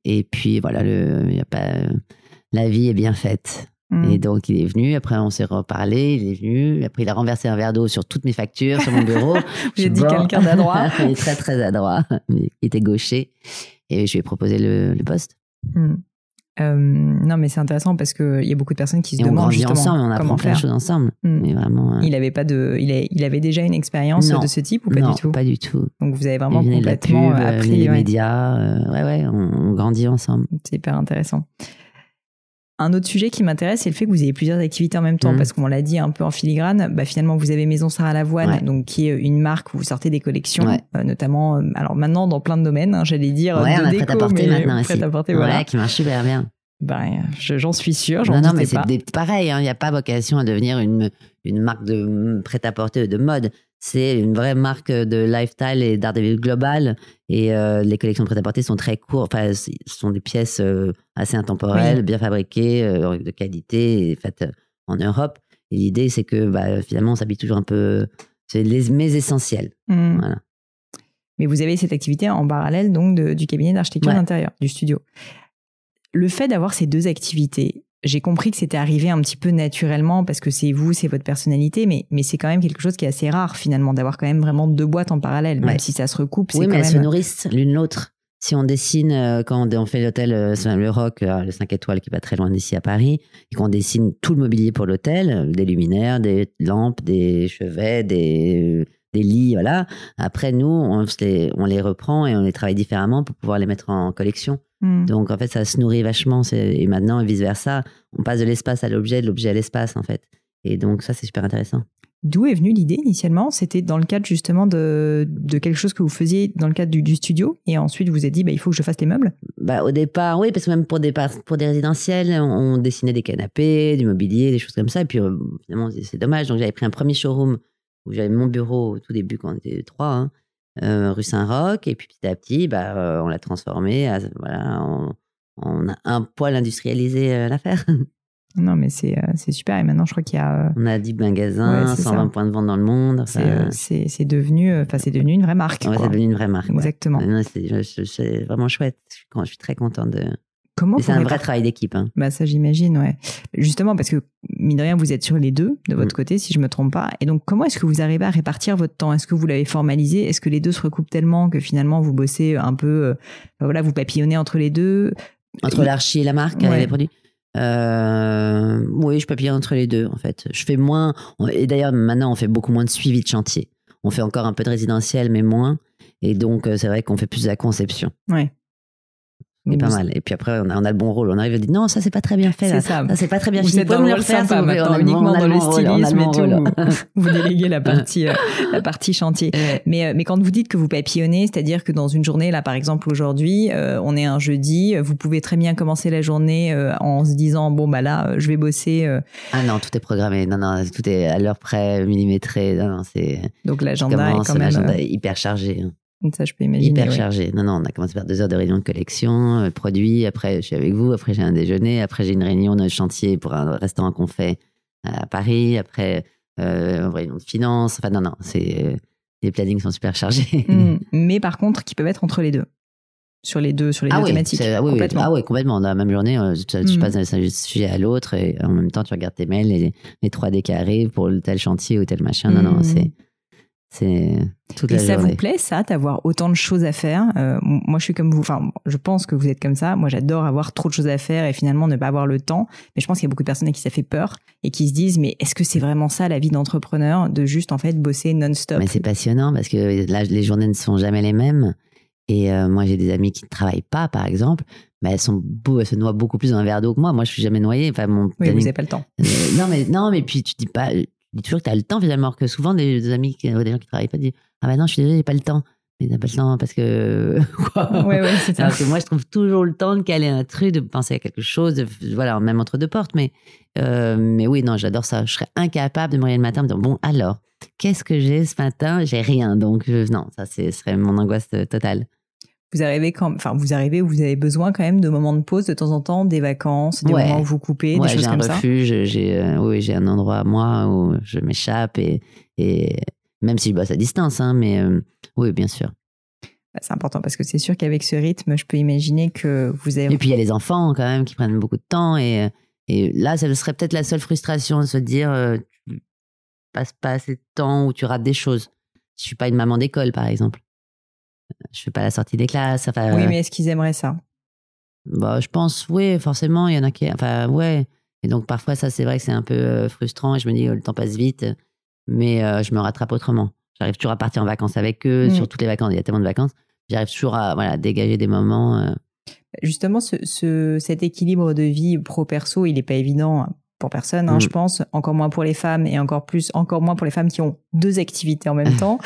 S2: Et puis voilà, le, il y a pas, la vie est bien faite. Et donc, il est venu. Après, on s'est reparlé. Il est venu. Après, il a renversé un verre d'eau sur toutes mes factures, sur mon bureau.
S1: Êtes dit quelqu'un d'adroit.
S2: il est très, très adroit. Il était gaucher. Et je lui ai proposé le, le poste.
S1: Hmm. Euh, non, mais c'est intéressant parce qu'il y a beaucoup de personnes qui se
S2: Et on
S1: demandent
S2: grandit
S1: justement
S2: ensemble. On apprend plein de choses ensemble.
S1: Hmm.
S2: Mais vraiment. euh,
S1: Il avait pas de, il, a- il avait déjà une expérience de ce type ou pas
S2: non,
S1: du tout?
S2: pas du tout.
S1: Donc vous avez vraiment
S2: venait de la pub,
S1: complètement euh, appris.
S2: des
S1: ouais.
S2: médias. euh, ouais, ouais, on, on grandit ensemble.
S1: C'est hyper intéressant. Un autre sujet qui m'intéresse, c'est le fait que vous ayez plusieurs activités en même temps,
S2: Mhm.
S1: parce qu'on l'a dit un peu en filigrane, bah finalement vous avez Maison Sarah Lavoine,
S2: Ouais.
S1: donc qui est une marque où vous sortez des collections,
S2: Ouais.
S1: euh, notamment, euh, alors maintenant dans plein de domaines, hein, j'allais dire
S2: Ouais,
S1: de
S2: on a
S1: déco,
S2: prêt-à-porter
S1: mais
S2: maintenant aussi.
S1: prêt-à-porter,
S2: Ouais,
S1: voilà.
S2: qui marche super bien.
S1: Ben, je- j'en suis j'en
S2: Non, non, mais c'est pareil, hein, il n'y a pas vocation à devenir une, une marque de prêt-à-porter de mode. C'est une vraie marque de lifestyle et d'art global. Et euh, les collections de prêt-à-porter sont très courtes. Enfin, ce sont des pièces euh, assez intemporelles,
S1: Oui.
S2: bien fabriquées, euh, de qualité, et faites en Europe. Et l'idée, c'est que bah, finalement, on s'habille toujours un peu. C'est les, mes essentiels. Voilà.
S1: Mais vous avez cette activité en parallèle donc de- du cabinet d'architecture
S2: Ouais.
S1: d'intérieur, du studio. Le fait d'avoir ces deux activités, j'ai compris que c'était arrivé un petit peu naturellement parce que c'est vous, c'est votre personnalité, mais, mais c'est quand même quelque chose qui est assez rare finalement d'avoir quand même vraiment deux boîtes en parallèle, même
S2: Ouais.
S1: si ça se recoupe.
S2: Oui, mais
S1: quand
S2: elles se nourrissent l'une l'autre. Si on dessine, euh, quand on fait l'hôtel, euh, le Rock, euh, le 5 étoiles qui est pas très loin d'ici à Paris, et qu'on dessine tout le mobilier pour l'hôtel, euh, des luminaires, des lampes, des chevets, des, des lits, voilà. Après, nous, on, les, on les reprend et on les travaille différemment pour pouvoir les mettre en collection.
S1: Hmm.
S2: Donc, en fait, ça se nourrit vachement. Et maintenant, vice-versa, on passe de l'espace à l'objet, de l'objet à l'espace, en fait. Et donc, ça, c'est super intéressant.
S1: D'où est venue l'idée initialement? C'était dans le cadre justement de, de quelque chose que vous faisiez dans le cadre du, du studio et ensuite vous vous êtes dit bah, il faut que je fasse les meubles?
S2: Bah, au départ, oui, parce que même pour des, par- pour des résidentiels, on, dessinait des canapés, du mobilier, des choses comme ça. Et puis, euh, finalement, c'est- c'est dommage. Donc, j'avais pris un premier showroom où j'avais mon bureau au tout début quand on était trois, hein, euh, rue Saint-Roch. Et puis, petit à petit, bah, euh, on l'a transformé. À, voilà, on, on a un poil industrialisé euh, l'affaire.
S1: Non mais c'est euh, c'est super et maintenant je crois qu'il y a euh,
S2: on a 10 magasins,
S1: Ouais, c'est
S2: 120
S1: ça.
S2: points de vente dans le monde.
S1: c'est
S2: Enfin,
S1: c'est devenu enfin c'est devenu une vraie marque.
S2: ouais, c'est devenu une vraie marque.
S1: Exactement.
S2: C'est vraiment chouette. Je suis, je suis très contente de.
S1: Comment
S2: c'est un vrai travail d'équipe. Hein.
S1: Bah ça j'imagine, ouais. Justement parce que mine de rien vous êtes sur les deux de votre
S2: Mm.
S1: côté si je me trompe pas. Et donc comment est-ce que vous arrivez à répartir votre temps? Est-ce que vous l'avez formalisé? Est-ce que les deux se recoupent tellement que finalement vous bossez un peu, euh, voilà, vous papillonnez entre les deux?
S2: Entre l'archi et la marque,
S1: Ouais.
S2: et les produits? Euh, Oui, je papillonne entre les deux, en fait. Je fais moins. Et d'ailleurs, maintenant, on fait beaucoup moins de suivi de chantier. On fait encore un peu de résidentiel, mais moins. Et donc, euh, c'est vrai qu'on fait plus de la conception.
S1: Ouais.
S2: C'est pas mal. Et puis après, on a, on a le bon rôle. On arrive à dire non, ça, c'est pas très bien fait.
S1: C'est
S2: Là.
S1: ça.
S2: Ça, c'est pas très bien
S1: Vous êtes dans le
S2: refaire,
S1: sympa maintenant,
S2: On
S1: uniquement
S2: on
S1: dans
S2: le
S1: stylisme et tout. vous déléguez la partie, euh, la partie chantier.
S2: Ouais.
S1: Mais, euh, mais quand vous dites que vous papillonnez, c'est-à-dire que dans une journée, là par exemple aujourd'hui, euh, on est un jeudi, vous pouvez très bien commencer la journée euh, en se disant bon bah là, je vais bosser.
S2: Ah non, tout est programmé. Non, non, tout est à l'heure près, millimétré. Non, non, c'est.
S1: donc l'agenda est quand même.
S2: est hyper chargé.
S1: Ça je peux imaginer.
S2: hyper
S1: ouais.
S2: chargé. Non, non, on a commencé par deux heures de réunion de collection, euh, produits. Après, je suis avec vous. Après, j'ai un déjeuner. Après, j'ai une réunion de chantier pour un restaurant qu'on fait à Paris. Après, euh, une réunion de finance. Enfin, non, non, c'est euh, les plannings sont super chargés.
S1: Mm. Mais par contre, qui peuvent être entre les deux, sur les deux, sur les
S2: Ah
S1: deux
S2: oui,
S1: thématiques.
S2: ah oui,
S1: complètement.
S2: ah oui, complètement. Dans la même journée, euh, tu, tu
S1: Mhm.
S2: passes d'un sujet à l'autre et en même temps, tu regardes tes mails, les, les 3D qui arrivent pour tel chantier ou tel machin. Non, non,
S1: Mhm.
S2: c'est c'est toute
S1: Et
S2: la
S1: ça
S2: journée.
S1: vous plaît, ça, d'avoir autant de choses à faire? Euh, Moi, je suis comme vous. Enfin, je pense que vous êtes comme ça. Moi, j'adore avoir trop de choses à faire et finalement ne pas avoir le temps. Mais je pense qu'il y a beaucoup de personnes à qui ça fait peur et qui se disent mais est-ce que c'est vraiment ça la vie d'entrepreneur de juste en fait bosser non-stop?
S2: Mais c'est passionnant parce que là, les journées ne sont jamais les mêmes. Et euh, moi, j'ai des amis qui ne travaillent pas, par exemple, mais elles, sont beau, elles se noient beaucoup plus dans un verre d'eau que moi. Moi, je suis jamais noyée. Enfin, mon
S1: Oui, vous n'avez pas le temps.
S2: Euh, non, mais non, mais puis tu dis pas, dis toujours que tu as le temps finalement, que souvent des, des amis, qui- des gens qui travaillent pas disent ah bah non, je suis désolée, j'ai pas le temps. mais t'as pas le temps parce que quoi
S1: Ouais, ouais, c'est ça.
S2: Que moi, je trouve toujours le temps de caler un truc, de penser à quelque chose, de- voilà, même entre deux portes. Mais, euh, mais oui, non, j'adore ça. Je serais incapable de me réveiller le matin en me disant, bon, alors, qu'est-ce que j'ai ce matin? J'ai rien. Donc, je- non, ça, c'est- ce serait mon angoisse euh, totale.
S1: Vous arrivez quand, enfin, vous arrivez où vous avez besoin quand même de moments de pause de temps en temps, des vacances, des
S2: Ouais.
S1: moments où vous coupez,
S2: Ouais,
S1: des choses
S2: j'ai un
S1: comme ça.
S2: refuge, j'ai euh, oui, j'ai un endroit à moi où je m'échappe et, et même si je bosse à distance, hein, mais euh, oui, bien sûr.
S1: Bah, C'est important parce que c'est sûr qu'avec ce rythme, je peux imaginer que vous avez.
S2: Et puis il y a les enfants quand même qui prennent beaucoup de temps et, et là, ça serait peut-être la seule frustration de se dire euh, tu passes pas assez de temps ou tu rates des choses. Je suis pas une maman d'école par exemple. Je fais pas la sortie des classes. Enfin,
S1: Oui,
S2: euh,
S1: mais est-ce qu'ils aimeraient ça?
S2: bah, je pense, oui, forcément, il y en a qui. Enfin, ouais. Et donc, parfois, ça, c'est vrai que c'est un peu euh, frustrant et je me dis, oh, le temps passe vite, mais euh, je me rattrape autrement. J'arrive toujours à partir en vacances avec eux,
S1: Mm.
S2: sur toutes les vacances, il y a tellement de vacances. J'arrive toujours à voilà, dégager des moments. euh,
S1: Justement, ce, ce- cet équilibre de vie pro-perso, il n'est pas évident pour personne, hein,
S2: Mm.
S1: je pense, encore moins pour les femmes et encore plus, encore moins pour les femmes qui ont deux activités en même temps,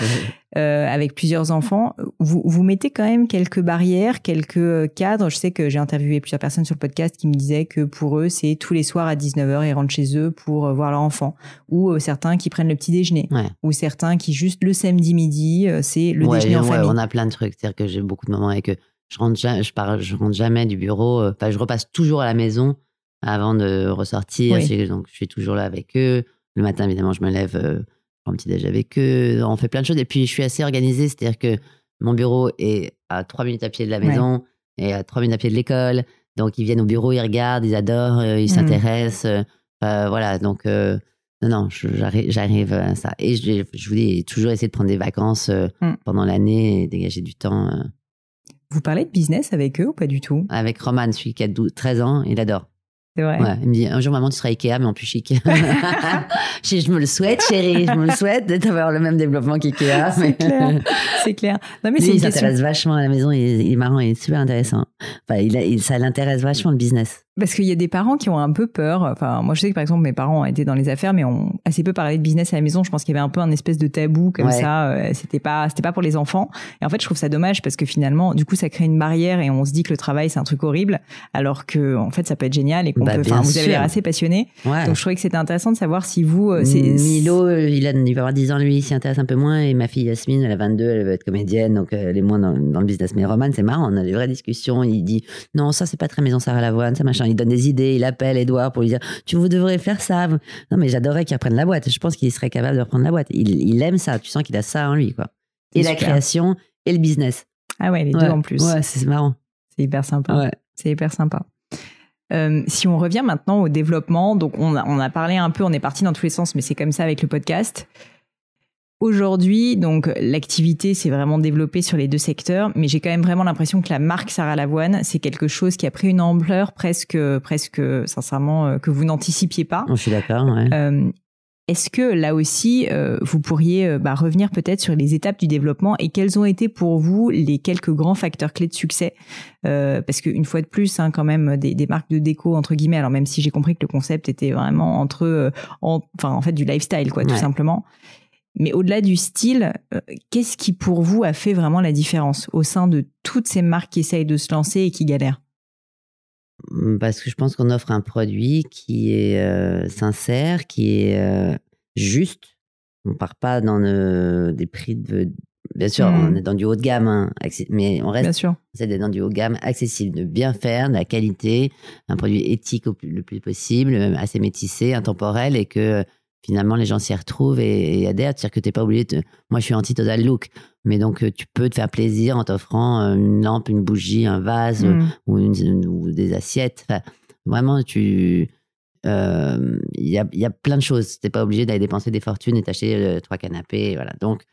S1: euh, avec plusieurs enfants. Vous, vous mettez quand même quelques barrières, quelques cadres. Je sais que j'ai interviewé plusieurs personnes sur le podcast qui me disaient que pour eux, c'est tous les soirs à 19h, ils rentrent chez eux pour euh, voir leur enfant. Ou euh, certains qui prennent le petit déjeuner.
S2: Ouais.
S1: Ou certains qui juste le samedi midi, euh, c'est le
S2: ouais,
S1: déjeuner en
S2: ouais,
S1: famille.
S2: on a plein de trucs. C'est-à-dire que j'ai beaucoup de moments avec eux. Je rentre, ja- je, pars, je rentre jamais du bureau. euh, Enfin, je repasse toujours à la maison avant de ressortir.
S1: Oui.
S2: Donc, je suis toujours là avec eux. Le matin, évidemment, je me lève, euh, je prends un petit déj avec eux. On fait plein de choses. Et puis, je suis assez organisée. C'est-à-dire que mon bureau est à trois minutes à pied de la
S1: Ouais.
S2: maison et à trois minutes à pied de l'école. Donc, ils viennent au bureau, ils regardent, ils adorent, euh, ils
S1: Mhm.
S2: s'intéressent. euh, euh, voilà. Donc, non, non, j'arrive à ça. Et je, je vous dis, toujours essayer de prendre des vacances euh,
S1: Mm.
S2: pendant l'année et dégager du temps.
S1: Vous parlez de business avec eux ou pas du tout?
S2: Avec Roman, celui qui a 12 13 ans, il adore.
S1: C'est vrai.
S2: Ouais, il me dit, un jour, maman, tu seras Ikea, mais en plus chic. je, je me le souhaite, chérie, je me le souhaite d'avoir le même développement qu'Ikea.
S1: C'est
S2: mais-
S1: clair. C'est clair. Non, mais
S2: Lui, il
S1: question.
S2: s'intéresse vachement à la maison, il est, il est marrant, il est super intéressant. Enfin, il a- il- ça l'intéresse vachement le business.
S1: Parce qu'il y a des parents qui ont un peu peur. Enfin, moi, je sais que par exemple, mes parents étaient dans les affaires, mais ont assez peu parlé de business à la maison. Je pense qu'il y avait un peu un espèce de tabou comme
S2: Ouais.
S1: ça. Euh, C'était pas, c'était pas pour les enfants. Et en fait, je trouve ça dommage parce que finalement, du coup, ça crée une barrière et on se dit que le travail c'est un truc horrible, alors que en fait, ça peut être génial et qu'on
S2: Bah,
S1: peut. Enfin, vous avez l'air assez passionné.
S2: Ouais.
S1: Donc, je trouvais que c'était intéressant de savoir si vous, euh, c'est
S2: Milo, euh, il, a, il va avoir 10 ans, lui, il s'y intéresse un peu moins. Et ma fille Yasmine, elle a 22, elle veut être comédienne, donc elle est moins dans, dans le business. Mais Roman, c'est marrant, on a des vraies discussions. Il dit Non, ça, c'est pas très maison Sarah Lavoine, ça machin. Il donne des idées, il appelle Edouard pour lui dire Tu vous devrez faire ça. Non, mais j'adorerais qu'il reprenne la boîte. Je pense qu'il serait capable de reprendre la boîte. Il, il aime ça, tu sens qu'il a ça en lui, quoi. Et la création et le business.
S1: Ah ouais, les
S2: Ouais.
S1: deux en plus.
S2: Ouais, c'est marrant.
S1: C'est hyper sympa.
S2: Ouais.
S1: C'est hyper sympa. Euh, si on revient maintenant au développement, donc on a, on a parlé un peu, on est parti dans tous les sens, mais c'est comme ça avec le podcast. Aujourd'hui, donc l'activité s'est vraiment développée sur les deux secteurs, mais j'ai quand même vraiment l'impression que la marque Sarah Lavoine, c'est quelque chose qui a pris une ampleur presque, presque, sincèrement, euh, que vous n'anticipiez pas.
S2: Je suis d'accord, ouais.
S1: Euh, Est-ce que là aussi, euh, vous pourriez euh, bah, revenir peut-être sur les étapes du développement et quels ont été pour vous les quelques grands facteurs clés de succès? Euh, Parce qu'une fois de plus, hein, quand même, des, des marques de déco entre guillemets. Alors même si j'ai compris que le concept était vraiment entre, euh, en, enfin en fait du lifestyle quoi, tout simplement. Mais au-delà du style, euh, qu'est-ce qui pour vous a fait vraiment la différence au sein de toutes ces marques qui essayent de se lancer et qui galèrent?
S2: Parce que je pense qu'on offre un produit qui est euh, sincère, qui est euh, juste. On part pas dans le- des prix de. Bien sûr, on est dans du haut de gamme, hein, mais on
S1: Bien
S2: reste
S1: sûr.
S2: c'est d'être dans du haut de gamme, accessible, de bien faire, de la qualité, un produit éthique au plus- le plus possible, assez métissé, intemporel, et que finalement les gens s'y retrouvent et, et adhèrent. C'est-à-dire que t'es pas obligé de. Moi, je suis anti-total look, mais donc euh, tu peux te faire plaisir en t'offrant euh, une lampe, une bougie, un vase
S1: Mm.
S2: ou, une- ou des assiettes. Enfin, vraiment, tu. euh, Il y, a, y a plein de choses. T'es pas obligé d'aller dépenser des fortunes et t'acheter euh, trois canapés. Voilà. Donc,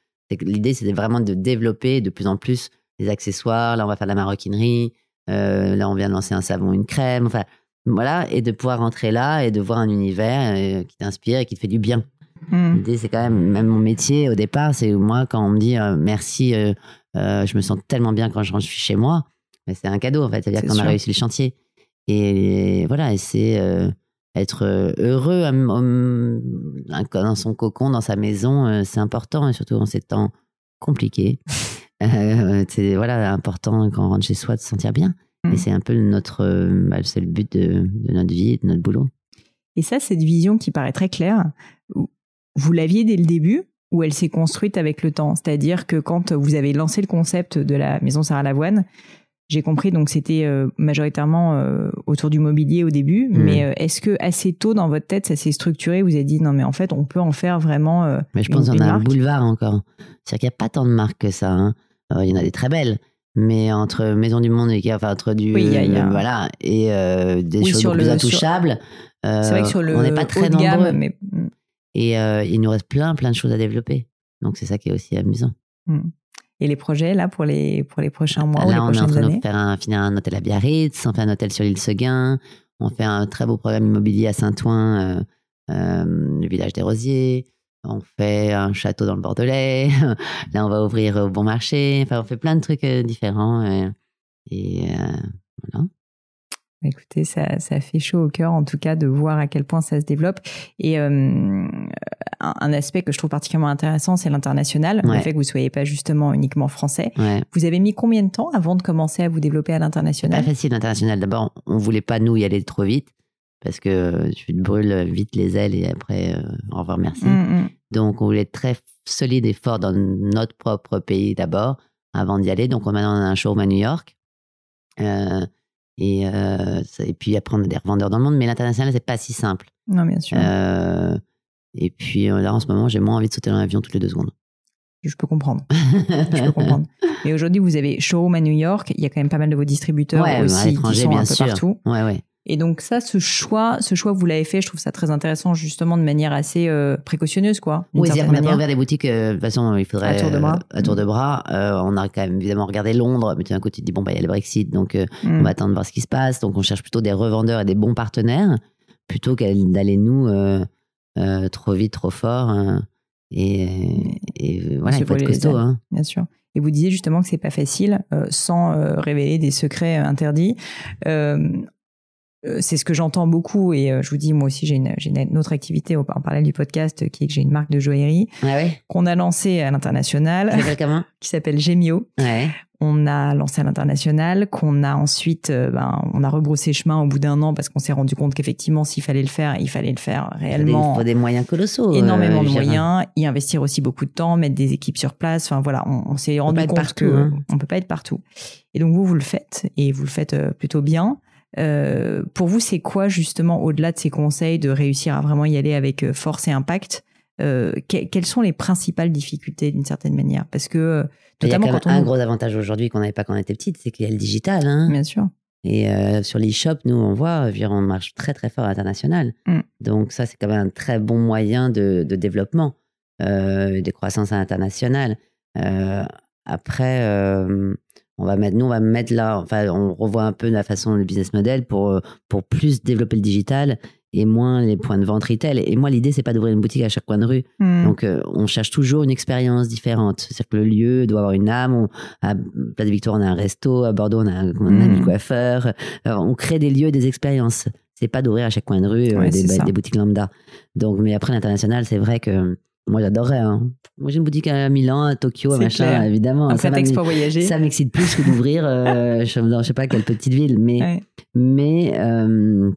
S2: l'idée, c'était vraiment de développer de plus en plus les accessoires. Là, on va faire de la maroquinerie. Euh, là, on vient de lancer un savon, une crème. Enfin, voilà. Et de pouvoir rentrer là et de voir un univers euh, qui t'inspire et qui te fait du bien.
S1: Mm.
S2: L'idée, c'est quand même, même mon métier au départ, c'est moi, quand on me dit euh, merci, euh, je me sens tellement bien quand je rentre chez moi, mais c'est un cadeau en fait, c'est-à-dire
S1: C'est
S2: qu'on a réussi le chantier. Et, voilà, et c'est être heureux dans son cocon, dans sa maison, c'est important, et surtout en ces temps compliqués. C'est voilà important quand on rentre chez soi de se sentir bien.
S1: Mm.
S2: Et c'est un peu notre, euh, bah, c'est le but de, de notre vie, et de notre boulot.
S1: Et ça, cette vision qui paraît très claire, vous l'aviez dès le début ou elle s'est construite avec le temps? C'est-à-dire que quand vous avez lancé le concept de la maison Sarah Lavoine, j'ai compris, donc c'était euh, majoritairement euh, autour du mobilier au début,
S2: Mm.
S1: mais est-ce que assez tôt dans votre tête ça s'est structuré Vous avez dit non mais en fait on peut en faire vraiment.
S2: Mais je
S1: une-
S2: pense qu'on a un boulevard encore. C'est-à-dire qu'il n'y a pas tant de marques que ça. hein. Il y en a des très belles. Mais entre Maison du Monde et enfin entre du.
S1: Oui, y a- y a-
S2: Voilà. Et euh, des
S1: Oui,
S2: choses plus
S1: le- sur-
S2: intouchables. euh,
S1: C'est vrai que sur le
S2: on n'est pas très
S1: de gamme,
S2: nombreux.
S1: mais mm,
S2: Et euh, il nous reste plein, plein de choses à développer. Donc c'est ça qui est aussi amusant.
S1: mm. et les projets là pour les pour les prochains mois ou les
S2: Là, on est en train de faire un, finir un hôtel à Biarritz, on fait un hôtel sur l'île Seguin, on fait un très beau programme immobilier à Saint-Ouen, euh, euh, le village des Rosiers. On fait un château dans le Bordelais. Là, on va ouvrir au Bon Marché. Enfin, on fait plein de trucs euh, différents. euh, et euh, voilà.
S1: Écoutez, ça, ça fait chaud au cœur, en tout cas, de voir à quel point ça se développe. Et euh, un, un aspect que je trouve particulièrement intéressant, c'est l'international. Le fait que vous ne soyez pas justement uniquement français.
S2: Ouais.
S1: Vous avez mis combien de temps avant de commencer à vous développer à
S2: C'est pas
S1: l'international
S2: facile l'international. D'abord, on voulait pas nous y aller trop vite parce que euh, tu te brûles vite les ailes et après, euh, au revoir, merci.
S1: Mm, mm.
S2: Donc, on voulait être très solide et fort dans notre propre pays d'abord, avant d'y aller. Donc, on- maintenant, on a un showroom à New York. Euh, et, euh, et puis, après, on a des revendeurs dans le monde. Mais l'international, c'est pas si simple.
S1: Non, bien sûr.
S2: Euh, et puis, euh, là, en ce moment, j'ai moins envie de sauter dans l'avion toutes les deux secondes.
S1: Je peux comprendre. Je peux comprendre. Mais aujourd'hui, vous avez showroom à New York. Il y a quand même pas mal de vos distributeurs
S2: Ouais, à
S1: aussi qui sont
S2: bien
S1: un peu
S2: sûr.
S1: partout.
S2: Ouais, ouais.
S1: Et donc ça, ce choix, ce choix, vous l'avez fait. Je trouve ça très intéressant, justement, de manière assez euh, précautionneuse, quoi.
S2: Oui, qu'on n'a pas
S1: manière.
S2: ouvert des boutiques, euh, de toute façon, il faudrait.
S1: À tour de bras.
S2: euh, à tour de bras. Euh, on a quand même évidemment regardé Londres, mais d'un coup, tu te dis, bon, bah, il y a le Brexit, donc
S1: Mm.
S2: on va attendre de voir ce qui se passe. Donc, on cherche plutôt des revendeurs et des bons partenaires, plutôt qu'à- d'aller nous trop vite, trop fort. et, et voilà, il faut être costaud. Hein.
S1: Bien sûr. Et vous disiez justement que c'est pas facile, euh, sans euh, révéler des secrets euh, interdits. Euh, c'est ce que j'entends beaucoup et euh, je vous dis moi aussi j'ai une, une autre activité en parallèle du podcast qui est que j'ai une marque de joaillerie
S2: Ah ouais?
S1: qu'on a lancée à l'international qui s'appelle Gemio.
S2: Ouais.
S1: On a lancé à l'international, qu'on a ensuite, euh, ben, on a rebroussé chemin au bout d'un an parce qu'on s'est rendu compte qu'effectivement, s'il fallait le faire, il fallait le faire
S2: des-
S1: réellement.
S2: Il faut des moyens colossaux.
S1: énormément
S2: euh,
S1: de moyens, y investir aussi beaucoup de temps, mettre des équipes sur place. Enfin voilà, on, on s'est rendu compte
S2: partout,
S1: que
S2: hein.
S1: on peut pas être partout. Et donc vous, vous le faites et vous le faites plutôt bien. Euh, pour vous, c'est quoi justement au-delà de ces conseils de réussir à vraiment y aller avec euh, force et impact euh, que- Quelles sont les principales difficultés d'une certaine manière? Parce que euh,
S2: Il y a
S1: notamment
S2: quand
S1: quand on
S2: un gros avantage aujourd'hui qu'on n'avait pas quand on était petite, c'est qu'il y a le digital. Hein.
S1: bien sûr,
S2: Et euh, sur l'e-shop, nous, on voit, on marche très très fort à l'international.
S1: Mm.
S2: Donc ça, c'est quand même un très bon moyen de, de développement, euh, de croissance à l'international. Euh, après, on va mettre, nous, on va mettre là, enfin, on revoit un peu la façon le business model pour, euh, pour plus développer le digital et moins les points de vente retail. Et moi, l'idée, c'est pas d'ouvrir une boutique à chaque coin de rue.
S1: Hmm.
S2: Donc, euh, on cherche toujours une expérience différente. C'est-à-dire que le lieu doit avoir une âme. On- à Place de Victoire, on a un resto. À Bordeaux, on a un,
S1: Mhm.
S2: coiffeur. Euh, on crée des lieux, des expériences. C'est pas d'ouvrir à chaque coin de rue euh, des boutiques lambda. Donc, mais après l'international, c'est vrai que moi, j'adorerais. hein. Moi, j'ai une boutique à Milan, à Tokyo, machin,
S1: clair.
S2: évidemment. Ça m'excite plus que d'ouvrir, euh, je, je sais pas quelle petite ville. Mais,
S1: Ouais.
S2: mais euh,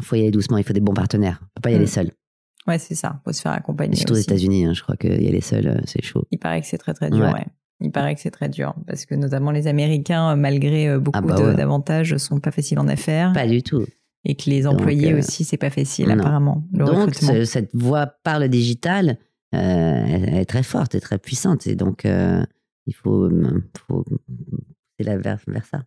S2: faut y aller doucement. Il faut des bons partenaires. On peut pas y aller
S1: Mm.
S2: seul.
S1: Ouais, c'est ça. Faut se faire accompagner.
S2: Surtout aux. États-Unis, hein, je crois qu'il y aller seul, euh, c'est chaud.
S1: Il paraît que c'est très très dur.
S2: Ouais.
S1: ouais. Il paraît que c'est très dur parce que notamment les Américains, euh, malgré euh, beaucoup
S2: Ah bah
S1: d'avantages, sont pas faciles en affaires
S2: Pas du tout.
S1: et que les
S2: Donc,
S1: employés
S2: euh,
S1: aussi, c'est pas facile
S2: non.
S1: apparemment. Le
S2: donc, cette voie par le digital, elle, elle est très forte et très puissante. Et donc, euh, il faut, euh, faut c'est la vers, vers ça.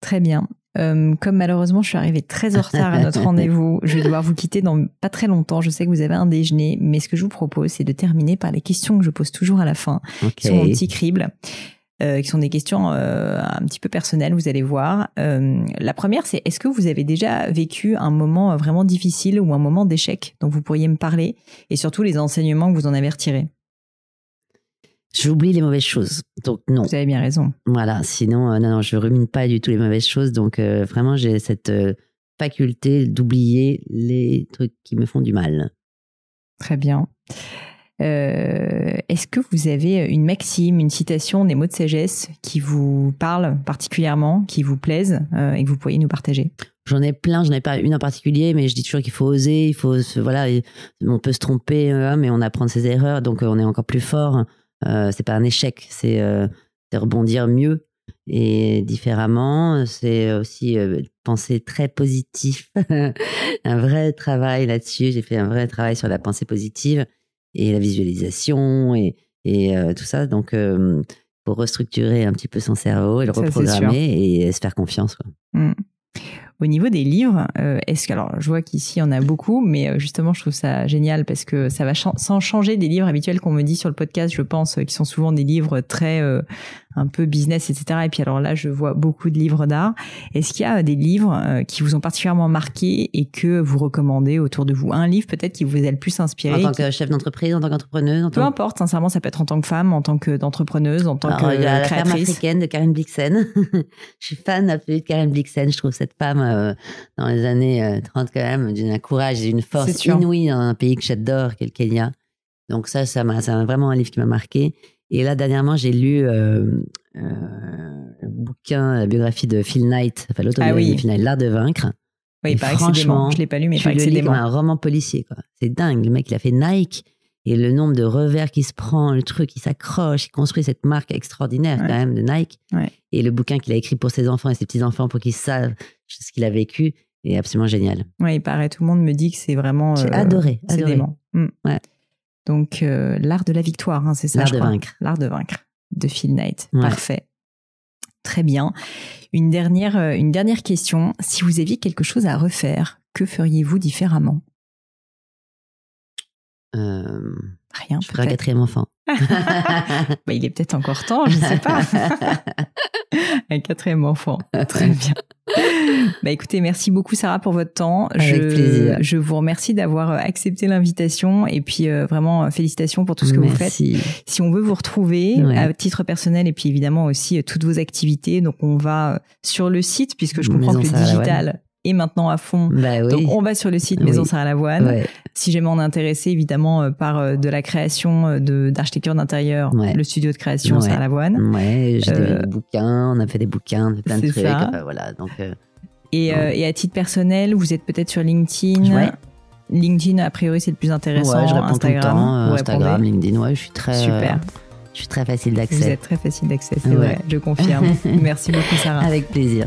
S1: Très bien. Euh, comme malheureusement, je suis arrivée très en retard à notre rendez-vous, je vais devoir vous quitter dans pas très longtemps. Je sais que vous avez un déjeuner, mais ce que je vous propose, c'est de terminer par les questions que je pose toujours à la fin,
S2: Ok.
S1: qui sont mon petit crible, euh, qui sont des questions euh, un petit peu personnelles, vous allez voir. Euh, la première, c'est est-ce que vous avez déjà vécu un moment vraiment difficile ou un moment d'échec dont vous pourriez me parler, et surtout les enseignements que vous en avez retirés?
S2: J'oublie les mauvaises choses. Donc, non.
S1: Vous avez bien raison.
S2: Voilà. Sinon, non, non, je rumine pas du tout les mauvaises choses. Donc, vraiment, j'ai cette faculté d'oublier les trucs qui me font du mal.
S1: Très bien. Euh, Est-ce que vous avez une maxime, une citation, des mots de sagesse qui vous parlent particulièrement, qui vous plaisent euh, et que vous pourriez nous partager?
S2: J'en ai plein, j'en ai pas une en particulier, mais je dis toujours qu'il faut oser, il faut voilà, on peut se tromper, euh, mais on apprend de ses erreurs, donc on est encore plus fort. Euh, c'est pas un échec, c'est euh, rebondir mieux et différemment. C'est aussi euh, penser très positif, un vrai travail là-dessus. J'ai fait un vrai travail sur la pensée positive et la visualisation et, et euh, tout ça. Donc, euh, pour restructurer un petit peu son cerveau et le
S1: Ça,
S2: reprogrammer et se faire confiance. Quoi.
S1: Hmm. Au niveau des livres, euh, est-ce que alors je vois qu'ici il y en a beaucoup, mais euh, justement je trouve ça génial parce que ça va sans changer des livres habituels qu'on me dit sur le podcast, je pense, euh, qui sont souvent des livres très euh, un peu business, etc. Et puis alors là, je vois beaucoup de livres d'art. Est-ce qu'il y a euh, des livres euh, qui vous ont particulièrement marqué et que vous recommandez autour de vous? Un livre peut-être qui vous a le plus inspiré
S2: En tant que chef d'entreprise, en tant qu'entrepreneuse, en
S1: Peu
S2: tant
S1: importe, sincèrement, ça peut être en tant que femme, en tant que d'entrepreneuse, en tant
S2: Alors,
S1: que
S2: il y a la ferme
S1: créatrice.
S2: africaine de Karen Blixen. je suis fan absolue de Karen Blixen. Je trouve cette femme euh, dans les années euh, 30 quand même d'un courage et d'une force inouïe dans un pays que j'adore, qu'est le Kenya. Donc ça, ça m'a, c'est vraiment un livre qui m'a marqué. Et là, dernièrement, j'ai lu euh, euh, le bouquin, la biographie de Phil Knight, enfin l'autobiographie
S1: Ah oui.
S2: de Phil Knight, L'art de vaincre.
S1: Oui,
S2: Et
S1: il paraît que
S2: franchement,
S1: Je l'ai pas lu, mais il paraît que
S2: le
S1: c'est
S2: un roman policier, quoi. C'est dingue. Le mec, il a fait Nike. Et le nombre de revers qui se prend, le truc, il s'accroche, il construit cette marque extraordinaire
S1: Ouais.
S2: quand même de Nike.
S1: Ouais.
S2: Et le bouquin qu'il a écrit pour ses enfants et ses petits-enfants pour qu'ils savent ce qu'il a vécu est absolument génial.
S1: Oui, il paraît. Tout le monde me dit que c'est vraiment.
S2: J'ai
S1: euh,
S2: adoré, adoré.
S1: dément. Mm.
S2: Ouais.
S1: Donc, euh, l'art de la victoire, hein, c'est ça
S2: L'art de
S1: crois.
S2: vaincre.
S1: L'art de vaincre de Phil Knight. Parfait. Très bien. Une dernière, euh, une dernière question. Si vous aviez quelque chose à refaire, que feriez-vous différemment?
S2: Euh,
S1: Rien,
S2: je ferai un quatrième enfant.
S1: Bah, il est peut-être encore temps, je sais pas. un quatrième enfant. Très bien. Bah écoutez, merci beaucoup Sarah pour votre temps.
S2: Avec
S1: je,
S2: plaisir.
S1: je vous remercie d'avoir euh, accepté l'invitation et puis euh, vraiment félicitations pour tout ce que vous faites. Si on veut vous retrouver
S2: Ouais.
S1: à titre personnel et puis évidemment aussi euh, toutes vos activités, donc on va sur le site puisque je comprends
S2: Maison
S1: que le digital est maintenant à fond.
S2: Bah oui.
S1: Donc on va sur le site Maison
S2: Oui.
S1: Sarah Lavoine.
S2: Ouais.
S1: Si jamais on est intéressé évidemment euh, par euh, de la création euh, de d'architecture d'intérieur,
S2: Ouais.
S1: le studio de création
S2: Ouais.
S1: Sarah Lavoine.
S2: Ouais, j'ai
S1: Euh,
S2: des bouquins, on a fait des bouquins, on a fait plein de trucs.
S1: ça.
S2: voilà, donc euh,
S1: Et, euh, et à titre personnel, vous êtes peut-être sur LinkedIn.
S2: Ouais.
S1: LinkedIn, a priori, c'est le plus intéressant.
S2: ouais, je réponds
S1: Instagram,
S2: tout le temps. euh,
S1: vous
S2: Instagram. LinkedIn, ouais, je suis très,
S1: Super.
S2: je suis très facile
S1: Vous
S2: d'accès.
S1: êtes très facile d'accès, c'est
S2: Ouais.
S1: vrai, je confirme. Merci beaucoup, Sarah.
S2: Avec plaisir.